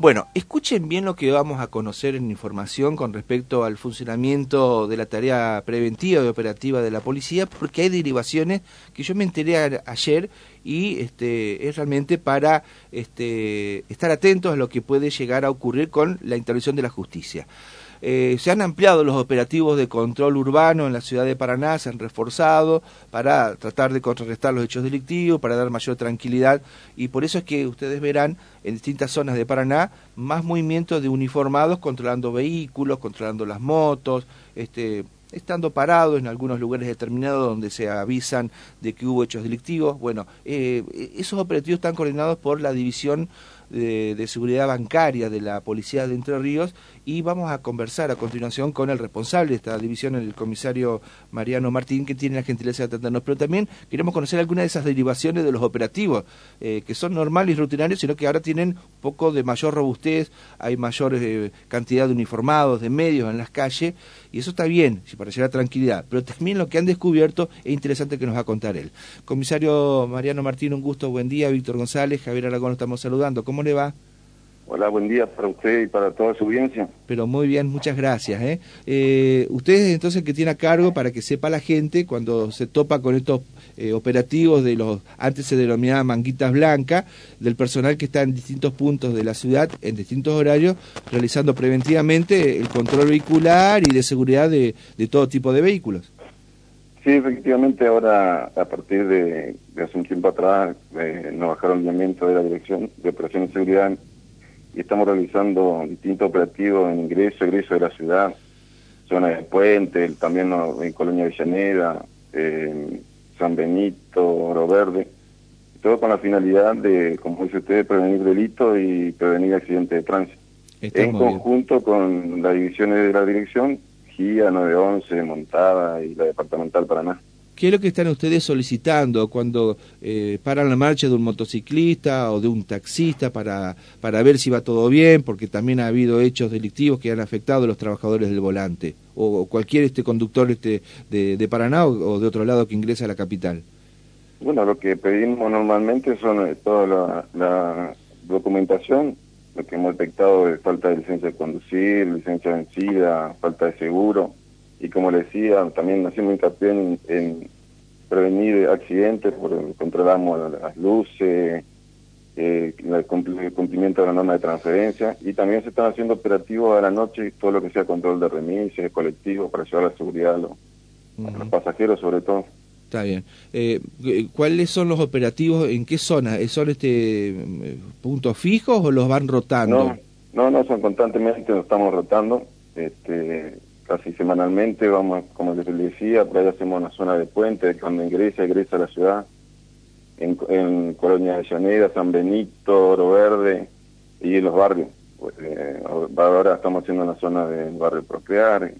Bueno, escuchen bien lo que vamos a conocer en información con respecto al funcionamiento de la tarea preventiva y operativa de la policía, porque hay derivaciones que yo me enteré ayer y este, es realmente para este, estar atentos a lo que puede llegar a ocurrir con la intervención de la justicia. Eh, se han ampliado los operativos de control urbano en la ciudad de Paraná, se han reforzado para tratar de contrarrestar los hechos delictivos, para dar mayor tranquilidad y por eso es que ustedes verán en distintas zonas de Paraná más movimientos de uniformados controlando vehículos, controlando las motos, este, estando parados en algunos lugares determinados donde se avisan de que hubo hechos delictivos. Bueno, eh, esos operativos están coordinados por la División de, Seguridad Bancaria de la Policía de Entre Ríos y vamos a conversar a continuación con el responsable de esta división, el comisario Mariano Martín, que tiene la gentileza de atendernos. Pero también queremos conocer algunas de esas derivaciones de los operativos, eh, que son normales y rutinarios, sino que ahora tienen un poco de mayor robustez, hay mayor eh, cantidad de uniformados, de medios en las calles, y eso está bien, si para llegar tranquilidad. Pero también lo que han descubierto es interesante que nos va a contar él. Comisario Mariano Martín, un gusto, buen día. Víctor González, Javier Aragón, estamos saludando. ¿Cómo le va? Hola, buen día para usted y para toda su audiencia. Pero muy bien, muchas gracias. ¿eh? Eh, usted entonces que tiene a cargo para que sepa la gente cuando se topa con estos eh, operativos de los, antes se denominaban manguitas blancas, del personal que está en distintos puntos de la ciudad, en distintos horarios, realizando preventivamente el control vehicular y de seguridad de, todo tipo de vehículos. Sí, efectivamente, ahora a partir de, hace un tiempo atrás eh, nos bajaron el lineamiento de la Dirección de Operaciones de Seguridad y estamos realizando distintos operativos en ingreso, egreso de la ciudad, zona de Puente, también en Colonia Villaneda, San Benito, Oro Verde, todo con la finalidad de, como dice usted, prevenir delitos y prevenir accidentes de tránsito. en conjunto con las divisiones de la dirección, GIA 911, Montada y la Departamental Paraná. ¿Qué es lo que están ustedes solicitando cuando eh, paran la marcha de un motociclista o de un taxista para, para ver si va todo bien? Porque también ha habido hechos delictivos que han afectado a los trabajadores del volante o, cualquier este conductor este de, de Paraná o, de otro lado que ingresa a la capital. Bueno, lo que pedimos normalmente son eh, toda la, documentación, lo que hemos detectado de falta de licencia de conducir, licencia vencida, falta de seguro, y como le decía, también haciendo hincapié en, en prevenir accidentes, por, controlamos las luces, eh, el cumplimiento de la norma de transferencia. Y también se están haciendo operativos a la noche, todo lo que sea control de remises, colectivos, para llevar la seguridad a los, pasajeros sobre todo. Está bien. Eh, ¿Cuáles son los operativos? ¿En qué zona? ¿Son este puntos fijos o los van rotando? No, no, no son constantemente, nos estamos rotando. Este, casi semanalmente, vamos, como les decía, por ahí hacemos una zona de puente, cuando ingresa, ingresa a la ciudad, en, Colonia de Llanera, San Benito, Oro Verde y en los barrios. Pues, eh, ahora estamos haciendo una zona del barrio Procrear,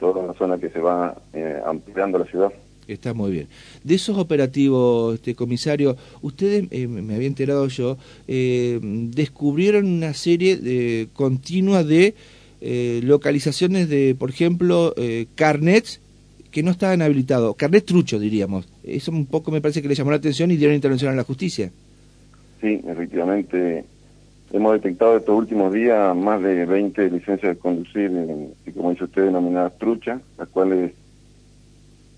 toda una zona que se va eh, ampliando la ciudad. Está muy bien. De esos operativos, este comisario, ustedes, eh, me había enterado yo, descubrieron una serie de, continua de eh, localizaciones de, por ejemplo, eh, carnets que no estaban habilitados, carnet trucho diríamos. Eso un poco me parece que le llamó la atención y dieron intervención a la justicia. Sí, efectivamente. Hemos detectado estos últimos días más de 20 licencias de conducir, y como dice usted, denominadas truchas, las cuales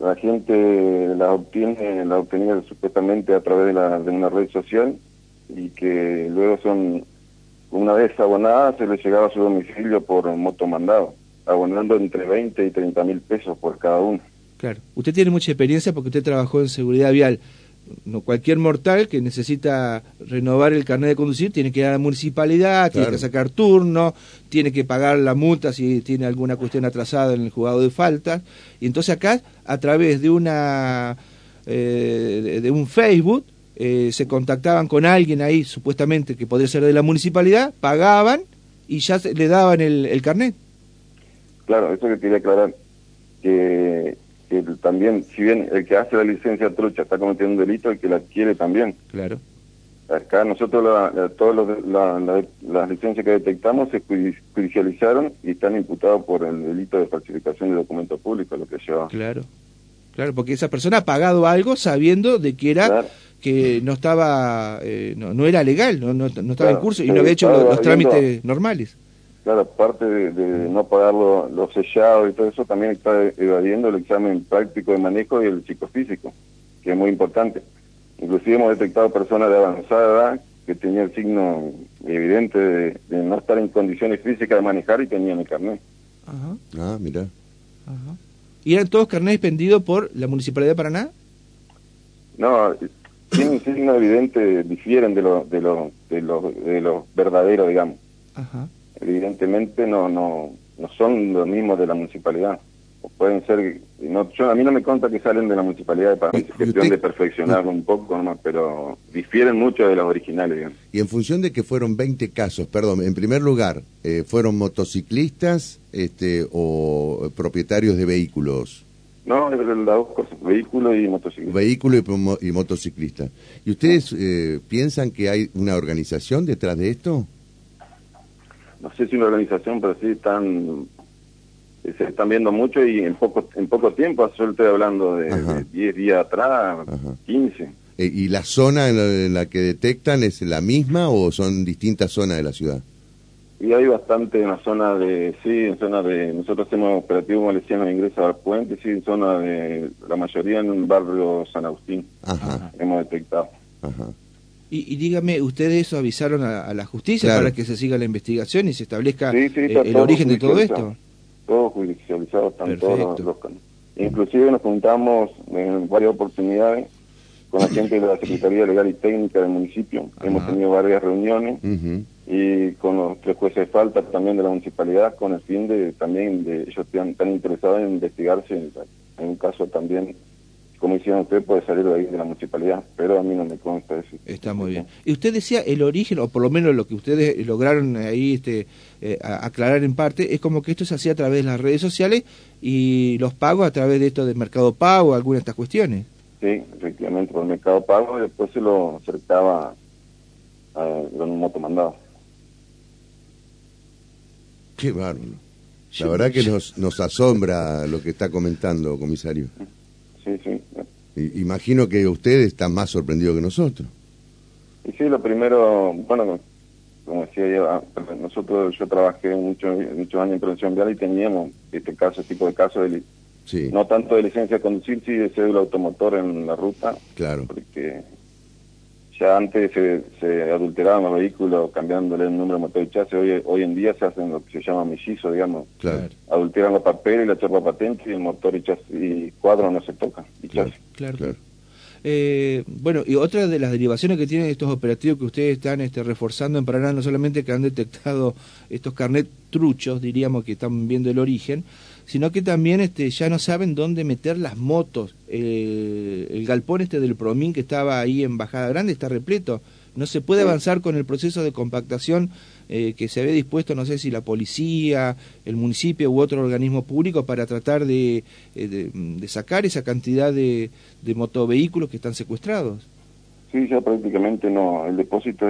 la gente las obtiene, las obtenía supuestamente a través de, la, de una red social y que luego son una vez abonada se le llegaba a su domicilio por motomandado, abonando entre 20 y 30 mil pesos por cada uno. Claro, usted tiene mucha experiencia porque usted trabajó en seguridad vial. No, cualquier mortal que necesita renovar el carnet de conducir tiene que ir a la municipalidad, tiene que sacar turno, tiene que pagar la multa si tiene alguna cuestión atrasada en el juzgado de faltas. Y entonces acá, a través de una eh, de un Facebook, eh, se contactaban con alguien ahí, supuestamente que podría ser de la municipalidad, pagaban y ya le daban el, carnet. Claro, eso que quería aclarar, que, también, si bien el que hace la licencia trucha está cometiendo un delito, el que la adquiere también. Claro. Acá nosotros la, todas las licencias que detectamos se judicializaron y están imputados por el delito de falsificación de documentos públicos, lo que lleva. Claro, claro, porque esa persona ha pagado algo sabiendo de que era que no estaba, eh, no, era legal, no, no, estaba en curso y no había hecho los, trámites normales. Claro, aparte de, no pagar los sellados y todo eso, también está evadiendo el examen práctico de manejo y el psicofísico, que es muy importante. Inclusive hemos detectado personas de avanzada edad que tenían el signo evidente de, no estar en condiciones físicas de manejar y tenían el carnet. Ajá. Ah, mira. Ajá. ¿Y eran todos carnets expendidos por la Municipalidad de Paraná? No, tienen signo evidente, difieren de los de los de los de los verdaderos, digamos. Ajá. Evidentemente no no no son los mismos de la municipalidad pueden ser, no, yo, a mí no me consta que salen de la municipalidad de Paraná, es cuestión de perfeccionarlo un poco nomás, pero difieren mucho de los originales. Y en función de que fueron 20 casos, perdón, en primer lugar, eh, ¿fueron motociclistas este, o propietarios de vehículos? No, las dos cosas, vehículo y motociclista. Vehículo y, motociclista. ¿Y ustedes eh, piensan que hay una organización detrás de esto? No sé si una organización, pero sí están se están viendo mucho y en poco en poco tiempo, yo estoy hablando de 10 días atrás, 15. Eh, ¿Y la zona en la, que detectan es la misma o son distintas zonas de la ciudad? Y hay bastante en la zona de, sí, en zona de, nosotros hacemos operativo como le decían, ingreso al puente, sí, en zona de, la mayoría en el barrio San Agustín, hemos detectado. Y, dígame, ¿ustedes eso avisaron a, la justicia para que se siga la investigación y se establezca el origen de todo esto? todos judicializados, están todos los, Inclusive nos juntamos en varias oportunidades con la gente de la Secretaría Legal y Técnica del municipio. Hemos tenido varias reuniones y con los tres jueces de falta también de la municipalidad con el fin de también de ellos están, están interesados en investigarse en un caso también como hicieron ustedes, puede salir de ahí de la municipalidad, pero a mí no me consta eso. Está muy bien. Y usted decía el origen, o por lo menos lo que ustedes lograron ahí este, eh, aclarar en parte, es como que esto se hacía a través de las redes sociales y los pagos a través de esto del Mercado Pago, algunas de estas cuestiones. Sí, efectivamente, por el Mercado Pago y después se lo acercaba a, un motomandado. Qué bárbaro. La verdad que nos, nos asombra lo que está comentando, comisario sí, sí. Imagino que usted está más sorprendido que nosotros. Y sí, lo primero, bueno, como decía yo, ah, nosotros, yo trabajé muchos muchos años en prevención vial y teníamos este caso, este tipo de casos, de, no tanto de licencia de conducir, sí de cédula automotor en la ruta. Claro. Porque ya antes se, se adulteraban los vehículos cambiándole el número de motor y chasis, hoy, hoy en día se hacen lo que se llama mellizo, digamos. Claro. Adulteran los papeles y la chorra patente y el motor y chasis y cuadro no se toca. Y claro, claro, claro. Eh, bueno, y otra de las derivaciones que tienen estos operativos que ustedes están este, reforzando en Paraná, no solamente que han detectado estos carnet truchos, diríamos que están viendo el origen, sino que también este, ya no saben dónde meter las motos. el galpón este del Promín que estaba ahí en Bajada Grande está repleto. No se puede avanzar con el proceso de compactación eh, que se había dispuesto, no sé si la policía, el municipio u otro organismo público para tratar de, eh, de, sacar esa cantidad de, de motovehículos que están secuestrados. Sí, ya prácticamente no. El depósito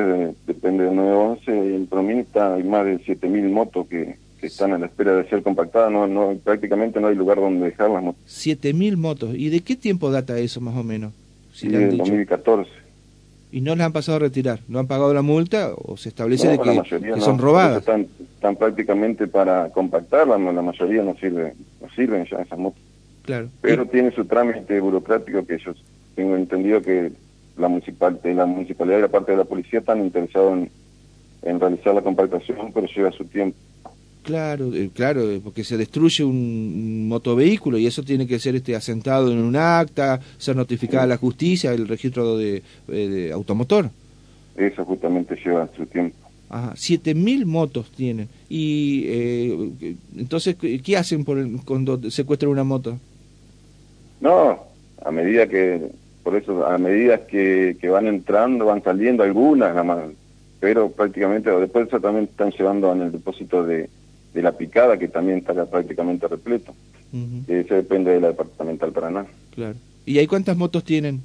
depende de 911 y en Promín está, hay más de 7.000 motos que, que están a la espera de ser compactadas, no, no, prácticamente no hay lugar donde dejar las motos. 7.000 motos. ¿Y de qué tiempo data eso más o menos? Si sí, de 2014. ¿Y no las han pasado a retirar? ¿No han pagado la multa o se establece de que, son robadas? Están, están, prácticamente para compactarlas, la mayoría no sirve, no sirven ya esas motos. Claro. Pero tiene su trámite burocrático que yo tengo entendido que la, municipal, la municipalidad y la parte de la policía están interesados en, en realizar la compactación, pero lleva su tiempo. Claro, eh, claro, eh, porque se destruye un, motovehículo y eso tiene que ser este asentado en un acta, ser notificada a la justicia, el registro eh, de, automotor. Eso justamente lleva su tiempo. Ajá, siete mil motos tienen. Y entonces, ¿qué hacen por cuando secuestran una moto? No, a medida que, por eso, a medida que, que van entrando, van saliendo algunas, nada más, pero prácticamente después también están llevando en el depósito de, de la picada, que también está prácticamente repleto. Eso depende de la departamental Paraná. Claro. ¿Y ahí cuántas motos tienen?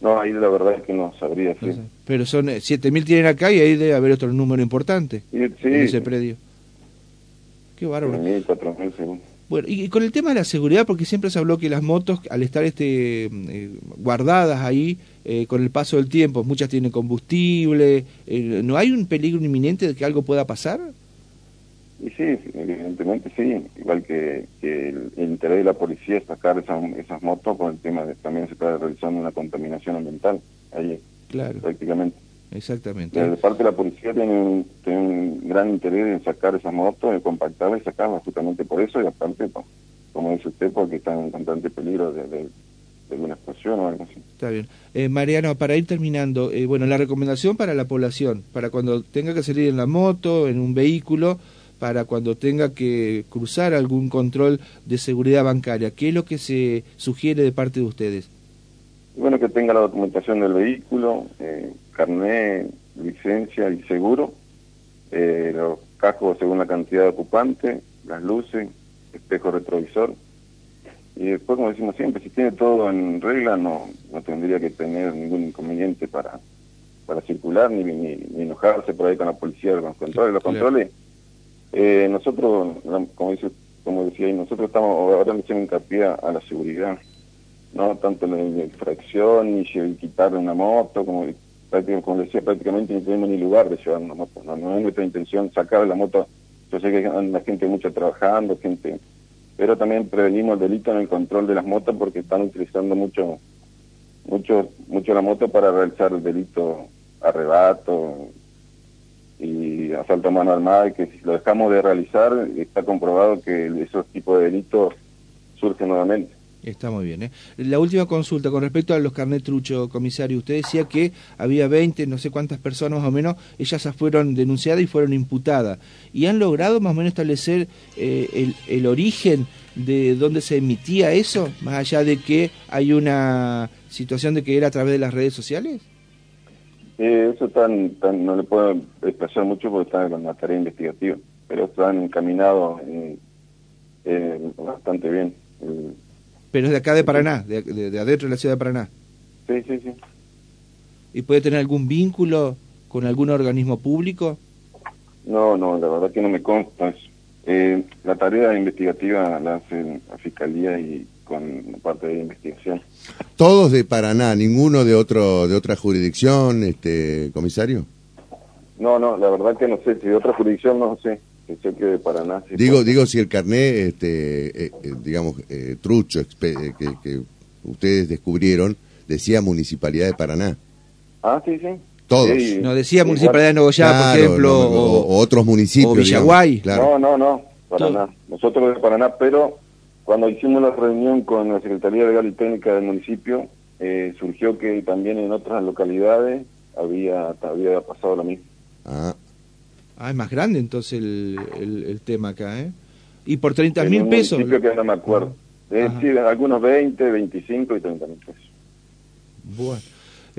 No, ahí la verdad es que no sabría. Sí. Pero son 7.000 eh, tienen acá y ahí debe haber otro número importante sí, en ese predio. Qué bárbaro. 3.000, 4.000, Bueno, y con el tema de la seguridad, porque siempre se habló que las motos, al estar este eh, guardadas ahí, eh, con el paso del tiempo, muchas tienen combustible, eh, ¿no hay un peligro inminente de que algo pueda pasar? Y sí, evidentemente sí, igual que, el, interés de la policía es sacar esas, esas motos con el tema de también se está realizando una contaminación ambiental ahí claro. prácticamente. Exactamente. De parte de la policía tiene un, tiene un gran interés en sacar esas motos, en compactarlas y sacarlas justamente por eso y aparte, como dice usted, porque están en constante peligro de, de, una explosión o algo así. Está bien. Eh, Mariano, para ir terminando, eh, bueno, la recomendación para la población, para cuando tenga que salir en la moto, en un vehículo, para cuando tenga que cruzar algún control de seguridad bancaria, ¿qué es lo que se sugiere de parte de ustedes? Bueno, que tenga la documentación del vehículo, eh, carnet, licencia y seguro, eh, los cascos según la cantidad de ocupante, las luces, espejo retrovisor. Y después, como decimos siempre, si tiene todo en regla, no, no tendría que tener ningún inconveniente para, para circular ni, ni, enojarse por ahí con la policía, con los controles. Los controles, eh, nosotros, como, dice, como decía, nosotros estamos ahora haciendo hincapié a la seguridad no tanto la infracción, ni quitar una moto, como, como decía, prácticamente no tenemos ni lugar de llevar una moto, no, es nuestra intención sacar la moto, yo sé que hay la gente mucha trabajando, gente, pero también prevenimos el delito en el control de las motos porque están utilizando mucho, mucho, mucho la moto para realizar el delito arrebato y asalto a mano armada, y que si lo dejamos de realizar, está comprobado que esos tipos de delitos surgen nuevamente. Está muy bien. ¿eh? La última consulta con respecto a los carnet trucho, comisario. Usted decía que había 20, no sé cuántas personas más o menos, ellas fueron denunciadas y fueron imputadas. ¿Y han logrado más o menos establecer eh, el, el, origen de dónde se emitía eso, más allá de que hay una situación de que era a través de las redes sociales? Eh, eso tan, tan, no le puedo expresar mucho porque está en la tarea investigativa, pero están encaminados bastante bien. Pero es de acá de Paraná, de, de, adentro de la ciudad de Paraná. Sí, sí, sí. ¿Y puede tener algún vínculo con algún organismo público? No, no, la verdad que no me consta. Eh, la tarea investigativa la hace la Fiscalía y con la parte de investigación. ¿Todos de Paraná? ¿Ninguno de otro de otra jurisdicción, este comisario? No, no, la verdad que no sé. Si de otra jurisdicción no sé de Paraná. digo, digo si el carnet, este, eh, eh, digamos, eh, trucho que, ustedes descubrieron, decía Municipalidad de Paraná. Ah, sí, sí. Todos. no decía Municipalidad de Nogoyá, por ejemplo. o, otros municipios. O Villaguay. No, no, no, Paraná. Nosotros de Paraná, pero cuando hicimos la reunión con la Secretaría Legal y Técnica del municipio, surgió que también en otras localidades había, había pasado lo mismo. Ah, Ah, es más grande entonces el, el, tema acá, ¿eh? Y por 30 mil pesos. que no me acuerdo. Es decir, algunos 20, 25 y 30 mil pesos. Bueno.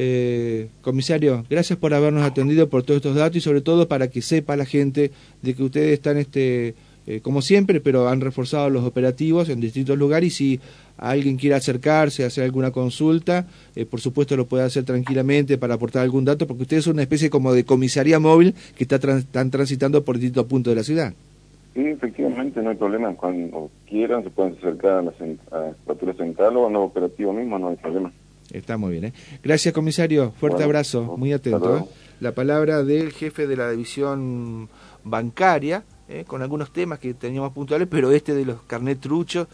Eh, comisario, gracias por habernos atendido por todos estos datos y sobre todo para que sepa la gente de que ustedes están este eh, como siempre, pero han reforzado los operativos en distintos lugares y si alguien quiere acercarse, hacer alguna consulta, eh, por supuesto lo puede hacer tranquilamente para aportar algún dato, porque ustedes son una especie como de comisaría móvil que está están transitando por distintos puntos de la ciudad. Sí, efectivamente, no hay problema. Cuando quieran se pueden acercar a la, a central o a los operativos mismo, no hay problema. Está muy bien. ¿eh? Gracias, comisario. Fuerte abrazo. Muy atento. ¿eh? La palabra del jefe de la división bancaria. ¿Eh? con algunos temas que teníamos puntuales, pero este de los carnet truchos,